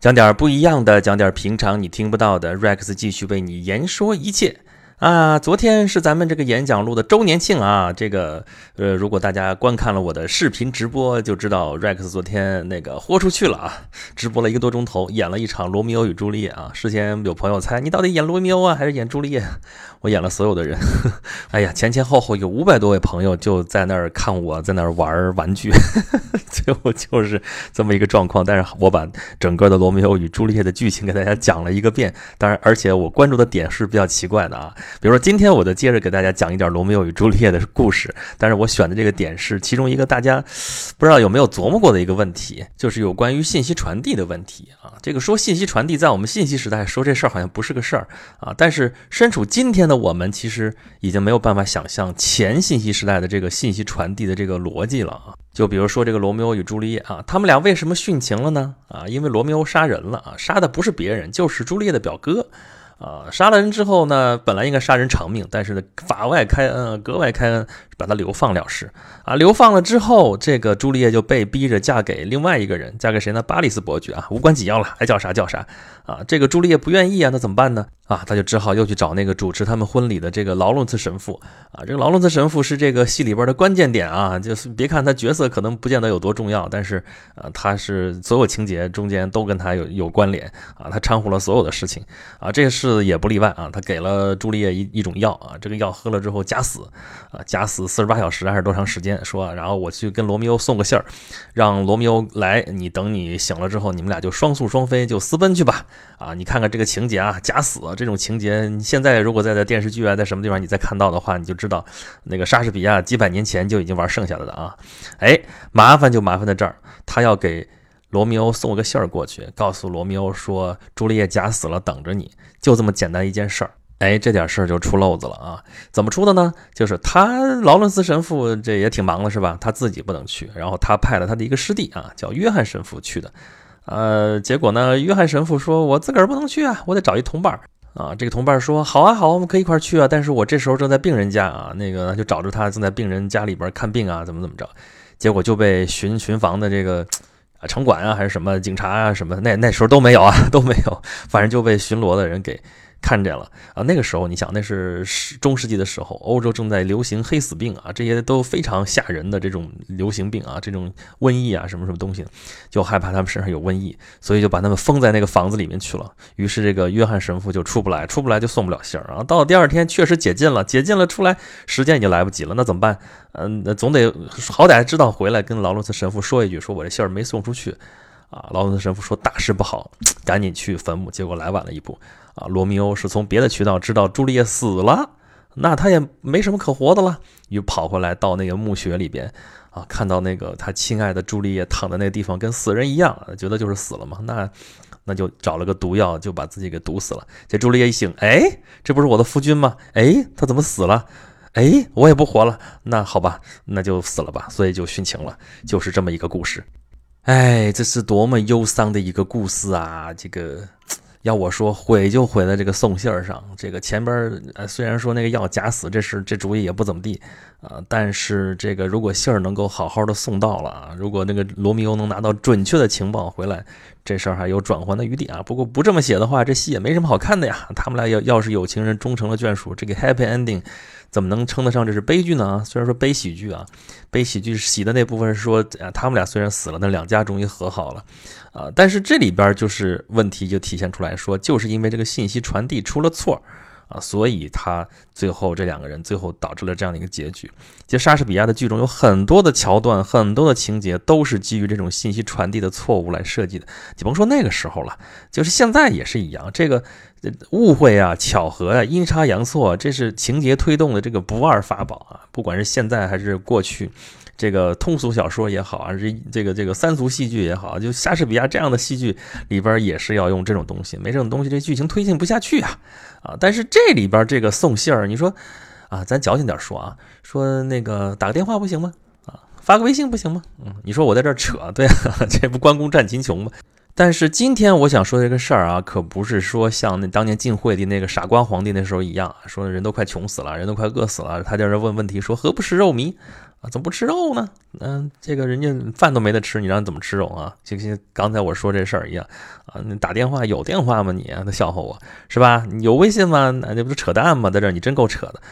讲点不一样的，讲点平常你听不到的。Rex 继续为你言说一切。啊，昨天是咱们这个演讲录的周年庆啊！这个，呃，如果大家观看了我的视频直播，就知道 Rex 昨天那个豁出去了啊！直播了一个多钟头，演了一场《罗密欧与朱丽叶》啊！事先有朋友猜你到底演罗密欧啊，还是演朱丽叶？我演了所有的人。哎呀，前前后后有五百多位朋友就在那儿看我在那儿玩玩具，最后就是这么一个状况。但是我把整个的《罗密欧与朱丽叶》的剧情给大家讲了一个遍。当然，而且我关注的点是比较奇怪的啊。比如说，今天我就接着给大家讲一点罗密欧与朱丽叶的故事，但是我选的这个点是其中一个大家不知道有没有琢磨过的一个问题，就是有关于信息传递的问题啊。这个说信息传递，在我们信息时代说这事儿好像不是个事儿啊，但是身处今天的我们，其实已经没有办法想象前信息时代的这个信息传递的这个逻辑了啊。就比如说这个罗密欧与朱丽叶啊，他们俩为什么殉情了呢？啊，因为罗密欧杀人了啊，杀的不是别人，就是朱丽叶的表哥。啊，杀了人之后呢，本来应该杀人偿命，但是呢，法外开恩，格外开恩，把他流放了事。啊，流放了之后，这个朱丽叶就被逼着嫁给另外一个人，嫁给谁呢？巴里斯伯爵啊，无关紧要了，爱叫啥叫啥。啊，这个朱丽叶不愿意啊，那怎么办呢？啊，他就只好又去找那个主持他们婚礼的这个劳伦茨神父。啊，这个劳伦茨神父是这个戏里边的关键点啊，就是别看他角色可能不见得有多重要，但是啊，他是所有情节中间都跟他有有关联啊，他掺和了所有的事情啊，这个事也不例外啊。他给了朱丽叶一一种药啊，这个药喝了之后假死啊，假死四十八小时还是多长时间？说，然后我去跟罗密欧送个信儿，让罗密欧来，你等你醒了之后，你们俩就双宿双飞，就私奔去吧。啊，你看看这个情节啊，假死这种情节，你现在如果在在电视剧啊，在什么地方你再看到的话，你就知道那个莎士比亚几百年前就已经玩剩下的了啊。哎，麻烦就麻烦在这儿，他要给罗密欧送个信儿过去，告诉罗密欧说朱丽叶假死了，等着你，就这么简单一件事儿。哎，这点事儿就出漏子了啊！怎么出的呢？就是他劳伦斯神父这也挺忙的，是吧？他自己不能去，然后他派了他的一个师弟啊，叫约翰神父去的。呃，结果呢，约翰神父说：“我自个儿不能去啊，我得找一同伴儿啊。”这个同伴说：“好啊，好，我们可以一块儿去啊。”但是我这时候正在病人家啊，那个就找着他正在病人家里边看病啊，怎么怎么着？结果就被巡巡房的这个啊城管啊，还是什么警察啊什么，那那时候都没有啊，都没有，反正就被巡逻的人给。看见了啊！那个时候，你想，那是中世纪的时候，欧洲正在流行黑死病啊，这些都非常吓人的这种流行病啊，这种瘟疫啊，什么什么东西，就害怕他们身上有瘟疫，所以就把他们封在那个房子里面去了。于是这个约翰神父就出不来，出不来就送不了信儿啊。到了第二天，确实解禁了，解禁了出来，时间已经来不及了，那怎么办？嗯，那总得好歹知道回来跟劳伦斯神父说一句，说我这信儿没送出去啊。劳伦斯神父说大事不好，赶紧去坟墓，结果来晚了一步。啊，罗密欧是从别的渠道知道朱丽叶死了，那他也没什么可活的了，又跑回来到那个墓穴里边，啊，看到那个他亲爱的朱丽叶躺在那个地方跟死人一样，觉得就是死了嘛，那那就找了个毒药就把自己给毒死了。这朱丽叶一醒，哎，这不是我的夫君吗？哎，他怎么死了？哎，我也不活了，那好吧，那就死了吧，所以就殉情了，就是这么一个故事。哎，这是多么忧伤的一个故事啊，这个。要我说，毁就毁在这个送信儿上。这个前边呃，虽然说那个药假死，这事这主意也不怎么地啊，但是这个如果信儿能够好好的送到了啊，如果那个罗密欧能拿到准确的情报回来，这事儿还有转圜的余地啊。不过不这么写的话，这戏也没什么好看的呀。他们俩要要是有情人终成了眷属，这个 happy ending。怎么能称得上这是悲剧呢？虽然说悲喜剧啊，悲喜剧喜的那部分是说，啊，他们俩虽然死了，那两家终于和好了，啊，但是这里边就是问题就体现出来说，就是因为这个信息传递出了错。啊，所以他最后这两个人最后导致了这样的一个结局。其实莎士比亚的剧中有很多的桥段，很多的情节都是基于这种信息传递的错误来设计的。你甭说那个时候了，就是现在也是一样。这个误会啊、巧合啊、阴差阳错，这是情节推动的这个不二法宝啊。不管是现在还是过去。这个通俗小说也好啊，这这个这个三俗戏剧也好，就莎士比亚这样的戏剧里边也是要用这种东西，没这种东西这剧情推进不下去啊啊！但是这里边这个送信儿，你说啊，咱矫情点说啊，说那个打个电话不行吗？啊，发个微信不行吗？嗯，你说我在这扯，对啊，这不关公战秦琼吗？但是今天我想说这个事儿啊，可不是说像那当年晋惠帝那个傻瓜皇帝那时候一样，说人都快穷死了，人都快饿死了，他在这问问题，说何不食肉糜？啊，怎么不吃肉呢？嗯，这个人家饭都没得吃，你让怎么吃肉啊？就像刚才我说这事儿一样啊，你打电话有电话吗？你他笑话我是吧？有微信吗？那这不是扯淡吗？在这儿你真够扯的。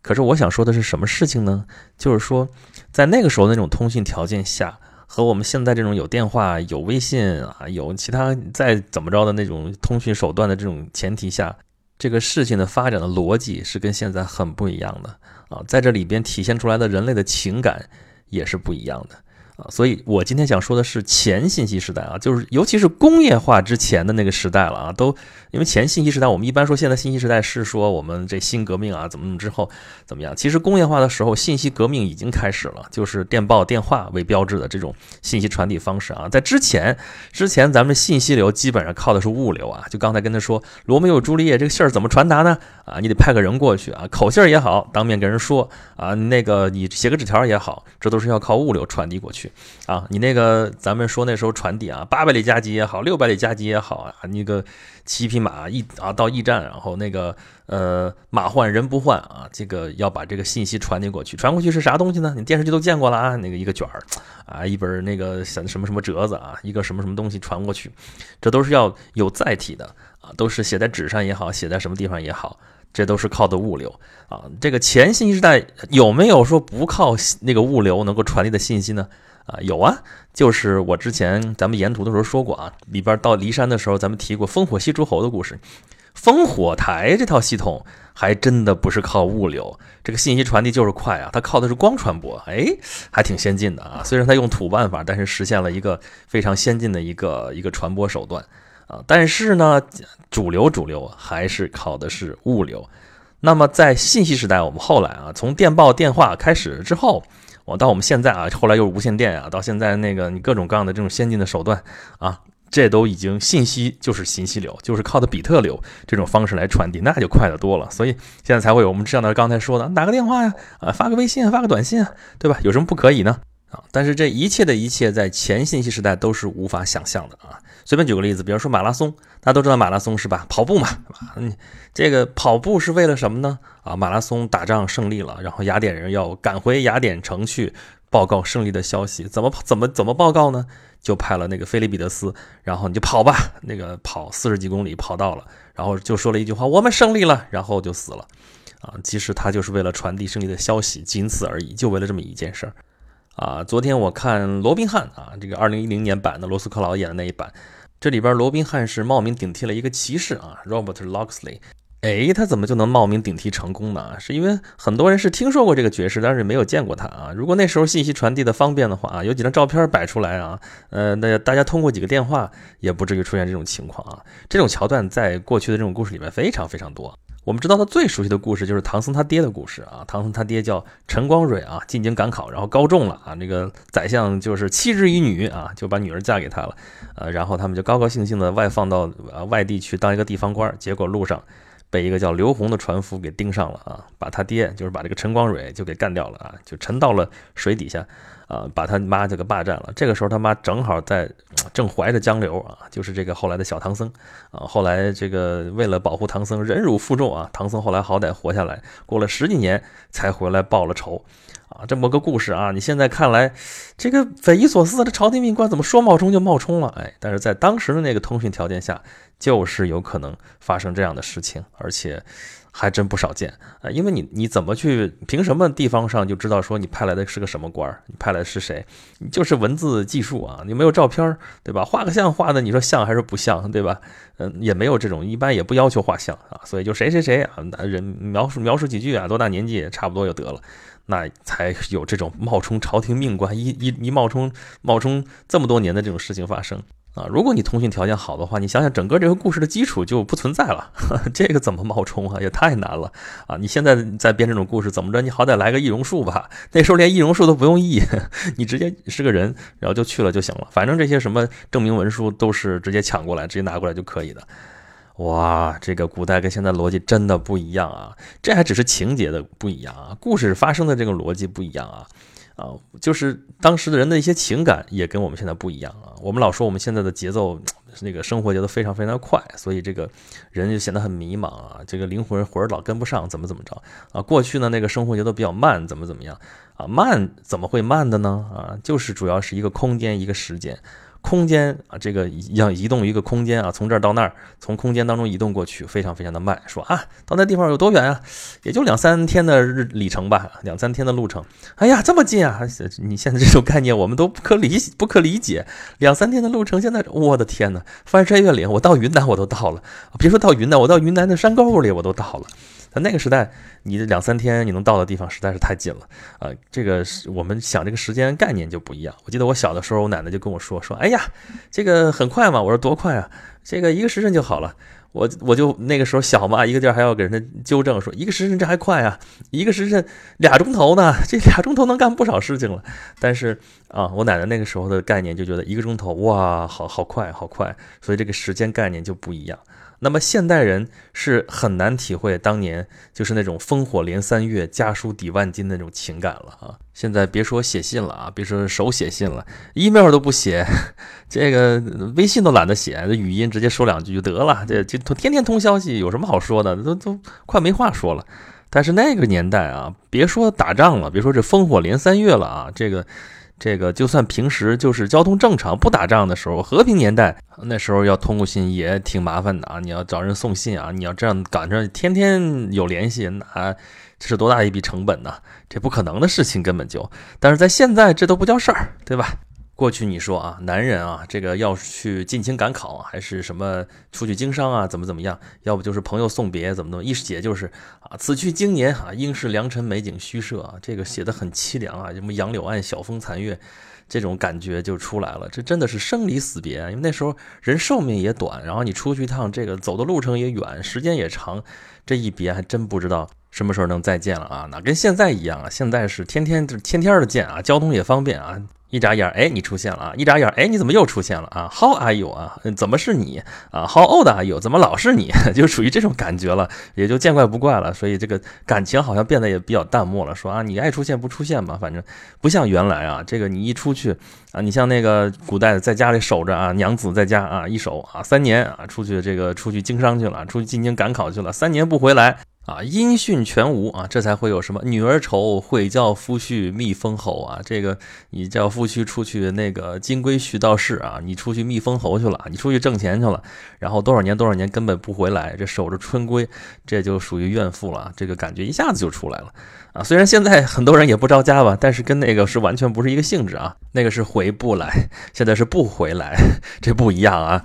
可是我想说的是什么事情呢？就是说，在那个时候那种通讯条件下，和我们现在这种有电话、有微信啊、有其他再怎么着的那种通讯手段的这种前提下，这个事情的发展的逻辑是跟现在很不一样的。啊，在这里边体现出来的人类的情感也是不一样的。啊，所以我今天想说的是前信息时代啊，就是尤其是工业化之前的那个时代了啊，都因为前信息时代，我们一般说现在信息时代是说我们这新革命啊怎么怎么之后怎么样，其实工业化的时候信息革命已经开始了，就是电报、电话为标志的这种信息传递方式啊，在之前之前咱们信息流基本上靠的是物流啊，就刚才跟他说罗密欧朱丽叶这个信儿怎么传达呢？啊，你得派个人过去啊，口信儿也好，当面跟人说啊，那个你写个纸条也好，这都是要靠物流传递过去。啊，你那个咱们说那时候传递啊，八百里加急也好，六百里加急也好啊，那个七匹马一啊到驿站，然后那个呃马换人不换啊，这个要把这个信息传递过去，传过去是啥东西呢？你电视剧都见过了啊，那个一个卷儿啊，一本那个什什么什么折子啊，一个什么什么东西传过去，这都是要有载体的啊，都是写在纸上也好，写在什么地方也好。这都是靠的物流啊，这个前信息时代有没有说不靠那个物流能够传递的信息呢？啊，有啊，就是我之前咱们沿途的时候说过啊，里边到骊山的时候，咱们提过烽火戏诸侯的故事，烽火台这套系统还真的不是靠物流，这个信息传递就是快啊，它靠的是光传播，哎，还挺先进的啊，虽然它用土办法，但是实现了一个非常先进的一个一个传播手段。啊，但是呢，主流主流还是靠的是物流。那么在信息时代，我们后来啊，从电报、电话开始之后，我到我们现在啊，后来又是无线电啊，到现在那个你各种各样的这种先进的手段啊，这都已经信息就是信息流，就是靠的比特流这种方式来传递，那就快得多了。所以现在才会有我们这样的刚才说的打个电话呀，啊，发个微信，发个短信啊，对吧？有什么不可以呢？啊，但是这一切的一切在前信息时代都是无法想象的啊。随便举个例子，比如说马拉松，大家都知道马拉松是吧？跑步嘛，嗯，这个跑步是为了什么呢？啊，马拉松打仗胜利了，然后雅典人要赶回雅典城去报告胜利的消息，怎么怎么怎么报告呢？就派了那个菲利比得斯，然后你就跑吧，那个跑四十几公里跑到了，然后就说了一句话：“我们胜利了。”然后就死了。啊，其实他就是为了传递胜利的消息，仅此而已，就为了这么一件事儿。啊，昨天我看罗宾汉啊，这个二零一零年版的罗斯克劳演的那一版，这里边罗宾汉是冒名顶替了一个骑士啊，Robert Locksley。哎，他怎么就能冒名顶替成功呢？是因为很多人是听说过这个爵士，但是没有见过他啊。如果那时候信息传递的方便的话啊，有几张照片摆出来啊，呃，那大家通过几个电话也不至于出现这种情况啊。这种桥段在过去的这种故事里面非常非常多。我们知道他最熟悉的故事就是唐僧他爹的故事啊，唐僧他爹叫陈光蕊啊，进京赶考，然后高中了啊，那个宰相就是弃之于女啊，就把女儿嫁给他了，呃，然后他们就高高兴兴的外放到外地去当一个地方官，结果路上被一个叫刘洪的船夫给盯上了啊，把他爹就是把这个陈光蕊就给干掉了啊，就沉到了水底下。啊，把他妈就给霸占了。这个时候他妈正好在正怀着江流啊，就是这个后来的小唐僧啊。后来这个为了保护唐僧，忍辱负重啊。唐僧后来好歹活下来，过了十几年才回来报了仇啊。这么个故事啊，你现在看来这个匪夷所思，这朝廷命官怎么说冒充就冒充了？哎，但是在当时的那个通讯条件下，就是有可能发生这样的事情，而且。还真不少见啊，因为你你怎么去凭什么地方上就知道说你派来的是个什么官儿？你派来的是谁？你就是文字技术啊，你没有照片对吧？画个像画的，你说像还是不像，对吧？嗯，也没有这种，一般也不要求画像啊，所以就谁谁谁啊，人描述描述几句啊，多大年纪差不多就得了，那才有这种冒充朝廷命官一一一冒充冒充这么多年的这种事情发生。啊，如果你通讯条件好的话，你想想整个这个故事的基础就不存在了。这个怎么冒充啊？也太难了啊！你现在在编这种故事，怎么着？你好歹来个易容术吧。那时候连易容术都不用易，你直接是个人，然后就去了就行了。反正这些什么证明文书都是直接抢过来，直接拿过来就可以的。哇，这个古代跟现在逻辑真的不一样啊！这还只是情节的不一样啊，故事发生的这个逻辑不一样啊。啊，就是当时的人的一些情感也跟我们现在不一样啊。我们老说我们现在的节奏，那个生活节奏非常非常快，所以这个人就显得很迷茫啊。这个灵魂魂老跟不上，怎么怎么着啊？过去呢，那个生活节奏比较慢，怎么怎么样啊？慢怎么会慢的呢？啊，就是主要是一个空间，一个时间。空间啊，这个要移动一个空间啊，从这儿到那儿，从空间当中移动过去，非常非常的慢。说啊，到那地方有多远啊？也就两三天的日里程吧，两三天的路程。哎呀，这么近啊！你现在这种概念我们都不可理不可理解。两三天的路程，现在我的天哪！翻山越岭，我到云南我都到了。别说到云南，我到云南的山沟里我都到了。在那个时代，你的两三天你能到的地方实在是太近了啊！这个是我们想这个时间概念就不一样。我记得我小的时候，我奶奶就跟我说说：“哎呀，这个很快嘛。”我说：“多快啊？这个一个时辰就好了。”我我就那个时候小嘛，一个劲儿还要给人家纠正说：“一个时辰这还快啊？一个时辰俩钟头呢，这俩钟头能干不少事情了。”但是啊，我奶奶那个时候的概念就觉得一个钟头哇，好好快，好快，所以这个时间概念就不一样。那么现代人是很难体会当年就是那种烽火连三月、家书抵万金那种情感了啊！现在别说写信了啊，别说手写信了，email 都不写，这个微信都懒得写，这语音直接说两句就得了，这就天天通消息，有什么好说的？都都快没话说了。但是那个年代啊，别说打仗了，别说这烽火连三月了啊，这个。这个就算平时就是交通正常不打仗的时候，和平年代那时候要通过信也挺麻烦的啊！你要找人送信啊，你要这样赶着天天有联系，那这是多大一笔成本呢？这不可能的事情根本就，但是在现在这都不叫事儿，对吧？过去你说啊，男人啊，这个要去进京赶考，还是什么出去经商啊，怎么怎么样？要不就是朋友送别，怎么怎么？一写就是啊，此去经年啊，应是良辰美景虚设啊，这个写的很凄凉啊，什么杨柳岸晓风残月，这种感觉就出来了。这真的是生离死别，因为那时候人寿命也短，然后你出去一趟，这个走的路程也远，时间也长，这一别还真不知道什么时候能再见了啊！哪跟现在一样啊？现在是天天就天天的见啊，交通也方便啊。一眨眼，哎，你出现了啊！一眨眼，哎，你怎么又出现了啊？How are you 啊？怎么是你啊？How old are you？怎么老是你？就属于这种感觉了，也就见怪不怪了。所以这个感情好像变得也比较淡漠了。说啊，你爱出现不出现吧，反正不像原来啊。这个你一出去啊，你像那个古代在家里守着啊，娘子在家啊，一守啊三年啊，出去这个出去经商去了，出去进京赶考去了，三年不回来。啊，音讯全无啊，这才会有什么女儿愁，会叫夫婿觅封侯啊。这个你叫夫婿出去那个金龟婿道士啊，你出去觅封侯去了，你出去挣钱去了，然后多少年多少年根本不回来，这守着春闺，这就属于怨妇了。这个感觉一下子就出来了啊。虽然现在很多人也不着家吧，但是跟那个是完全不是一个性质啊。那个是回不来，现在是不回来，这不一样啊。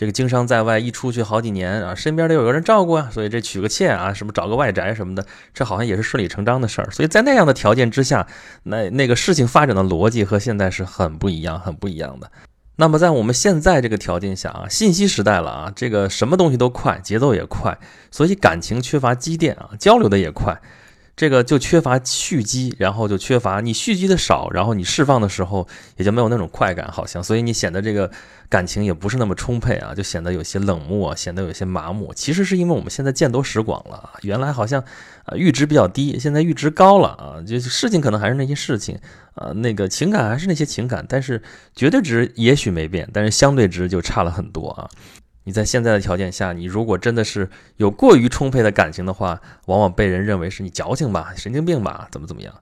这个经商在外，一出去好几年啊，身边得有个人照顾啊，所以这娶个妾啊，什么找个外宅什么的，这好像也是顺理成章的事儿。所以在那样的条件之下，那那个事情发展的逻辑和现在是很不一样，很不一样的。那么在我们现在这个条件下啊，信息时代了啊，这个什么东西都快，节奏也快，所以感情缺乏积淀啊，交流的也快。这个就缺乏蓄积，然后就缺乏你蓄积的少，然后你释放的时候也就没有那种快感，好像，所以你显得这个感情也不是那么充沛啊，就显得有些冷漠，显得有些麻木。其实是因为我们现在见多识广了，原来好像啊阈值比较低，现在阈值高了啊，就是事情可能还是那些事情啊，那个情感还是那些情感，但是绝对值也许没变，但是相对值就差了很多啊。你在现在的条件下，你如果真的是有过于充沛的感情的话，往往被人认为是你矫情吧、神经病吧，怎么怎么样。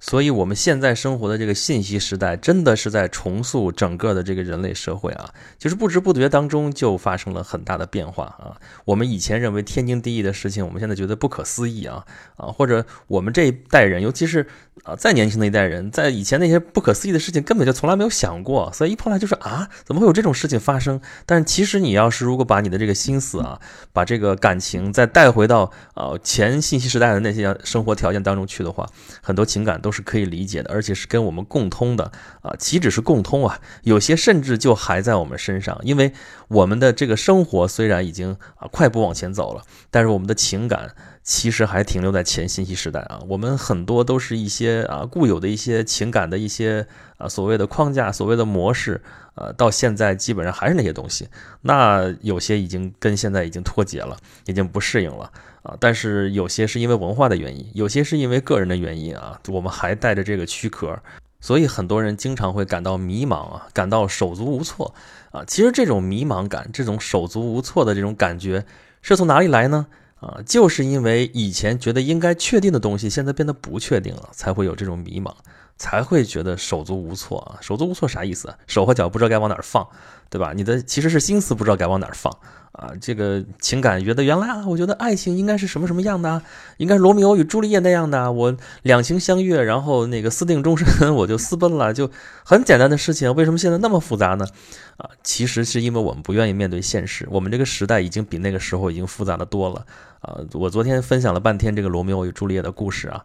所以，我们现在生活的这个信息时代，真的是在重塑整个的这个人类社会啊！就是不知不觉当中就发生了很大的变化啊！我们以前认为天经地义的事情，我们现在觉得不可思议啊啊！或者我们这一代人，尤其是啊再年轻的一代人，在以前那些不可思议的事情，根本就从来没有想过，所以一碰来就说啊，怎么会有这种事情发生？但是其实你要是如果把你的这个心思啊，把这个感情再带回到啊前信息时代的那些生活条件当中去的话，很多情感都。是可以理解的，而且是跟我们共通的啊，岂止是共通啊？有些甚至就还在我们身上，因为我们的这个生活虽然已经啊快步往前走了，但是我们的情感其实还停留在前信息时代啊。我们很多都是一些啊固有的一些情感的一些啊所谓的框架、所谓的模式呃，到现在基本上还是那些东西。那有些已经跟现在已经脱节了，已经不适应了啊。但是有些是因为文化的原因，有些是因为个人的原因啊，我们还带着这个躯壳，所以很多人经常会感到迷茫啊，感到手足无措啊。其实这种迷茫感，这种手足无措的这种感觉，是从哪里来呢？啊，就是因为以前觉得应该确定的东西，现在变得不确定了，才会有这种迷茫。才会觉得手足无措啊！手足无措啥意思？手和脚不知道该往哪儿放，对吧？你的其实是心思不知道该往哪儿放啊！这个情感觉得原来啊，我觉得爱情应该是什么什么样的？应该是罗密欧与朱丽叶那样的，我两情相悦，然后那个私定终身，我就私奔了，就很简单的事情，为什么现在那么复杂呢？啊，其实是因为我们不愿意面对现实，我们这个时代已经比那个时候已经复杂的多了啊！我昨天分享了半天这个罗密欧与朱丽叶的故事啊。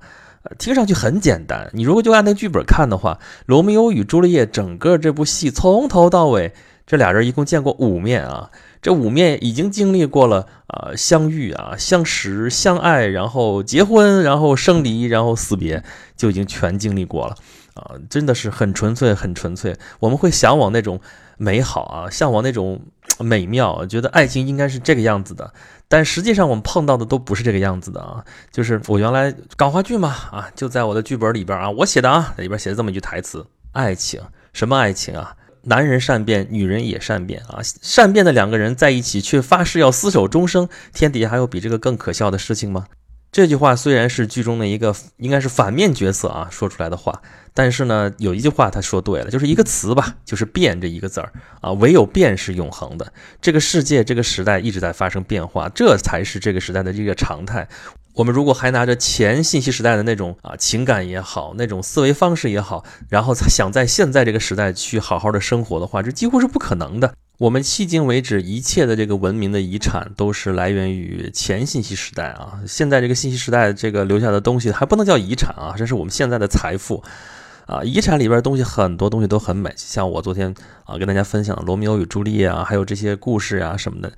听上去很简单，你如果就按那剧本看的话，《罗密欧与朱丽叶》整个这部戏从头到尾，这俩人一共见过五面啊，这五面已经经历过了啊，相遇啊，相识、相爱，然后结婚，然后生离，然后死别，就已经全经历过了。啊，真的是很纯粹，很纯粹。我们会向往那种美好啊，向往那种美妙，觉得爱情应该是这个样子的。但实际上我们碰到的都不是这个样子的啊，就是我原来港话剧嘛啊，就在我的剧本里边啊，我写的啊，里边写的这么一句台词：爱情什么爱情啊？男人善变，女人也善变啊，善变的两个人在一起却发誓要厮守终生，天底下还有比这个更可笑的事情吗？这句话虽然是剧中的一个应该是反面角色啊说出来的话。但是呢，有一句话他说对了，就是一个词吧，就是变这一个字儿啊，唯有变是永恒的。这个世界，这个时代一直在发生变化，这才是这个时代的这个常态。我们如果还拿着前信息时代的那种啊情感也好，那种思维方式也好，然后想在现在这个时代去好好的生活的话，这几乎是不可能的。我们迄今为止一切的这个文明的遗产都是来源于前信息时代啊，现在这个信息时代这个留下的东西还不能叫遗产啊，这是我们现在的财富。啊，遗产里边东西很多东西都很美，像我昨天啊跟大家分享《罗密欧与朱丽叶》啊，还有这些故事啊什么的。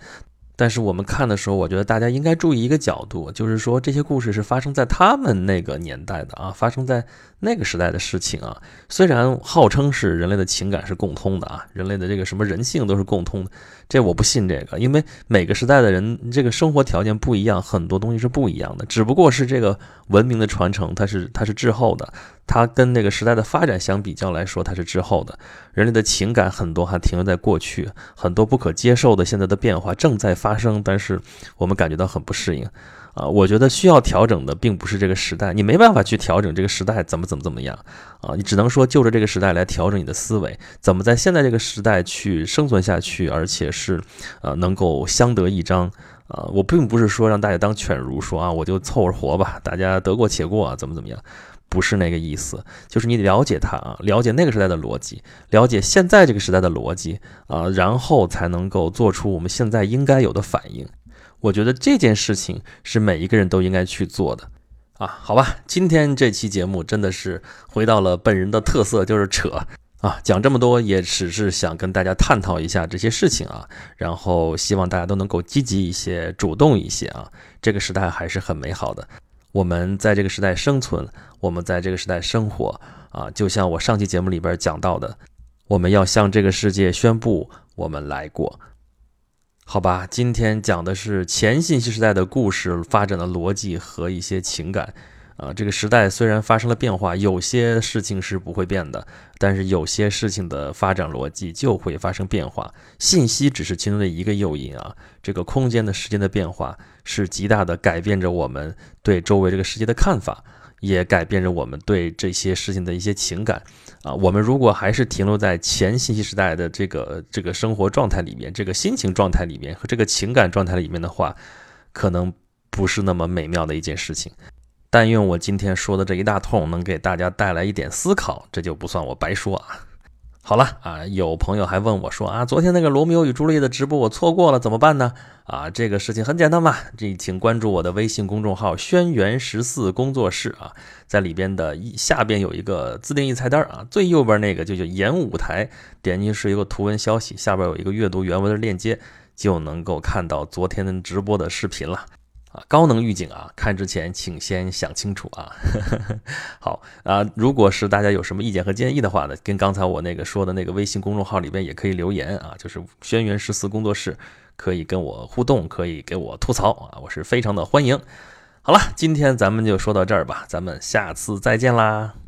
但是我们看的时候，我觉得大家应该注意一个角度，就是说这些故事是发生在他们那个年代的啊，发生在那个时代的事情啊。虽然号称是人类的情感是共通的啊，人类的这个什么人性都是共通的，这我不信这个，因为每个时代的人这个生活条件不一样，很多东西是不一样的，只不过是这个文明的传承它是它是滞后的。它跟那个时代的发展相比较来说，它是滞后的。人类的情感很多还停留在过去，很多不可接受的现在的变化正在发生，但是我们感觉到很不适应。啊，我觉得需要调整的并不是这个时代，你没办法去调整这个时代怎么怎么怎么样啊，你只能说就着这个时代来调整你的思维，怎么在现在这个时代去生存下去，而且是呃能够相得益彰啊。我并不是说让大家当犬儒，说啊我就凑合活吧，大家得过且过啊，怎么怎么样。不是那个意思，就是你了解它啊，了解那个时代的逻辑，了解现在这个时代的逻辑啊，然后才能够做出我们现在应该有的反应。我觉得这件事情是每一个人都应该去做的啊。好吧，今天这期节目真的是回到了本人的特色，就是扯啊，讲这么多也只是想跟大家探讨一下这些事情啊，然后希望大家都能够积极一些，主动一些啊。这个时代还是很美好的。我们在这个时代生存，我们在这个时代生活啊，就像我上期节目里边讲到的，我们要向这个世界宣布，我们来过，好吧？今天讲的是前信息时代的故事发展的逻辑和一些情感。啊，这个时代虽然发生了变化，有些事情是不会变的，但是有些事情的发展逻辑就会发生变化。信息只是其中的一个诱因啊，这个空间的时间的变化是极大的改变着我们对周围这个世界的看法，也改变着我们对这些事情的一些情感。啊，我们如果还是停留在前信息时代的这个这个生活状态里面，这个心情状态里面和这个情感状态里面的话，可能不是那么美妙的一件事情。但愿我今天说的这一大通能给大家带来一点思考，这就不算我白说啊。好了啊，有朋友还问我说啊，昨天那个罗密欧与朱丽叶的直播我错过了，怎么办呢？啊，这个事情很简单嘛，这请关注我的微信公众号“轩辕十四工作室”啊，在里边的一下边有一个自定义菜单啊，最右边那个就叫演舞台，点进去是一个图文消息，下边有一个阅读原文的链接，就能够看到昨天的直播的视频了。啊，高能预警啊！看之前请先想清楚啊。好啊，如果是大家有什么意见和建议的话呢，跟刚才我那个说的那个微信公众号里边也可以留言啊，就是轩辕十四工作室，可以跟我互动，可以给我吐槽啊，我是非常的欢迎。好了，今天咱们就说到这儿吧，咱们下次再见啦。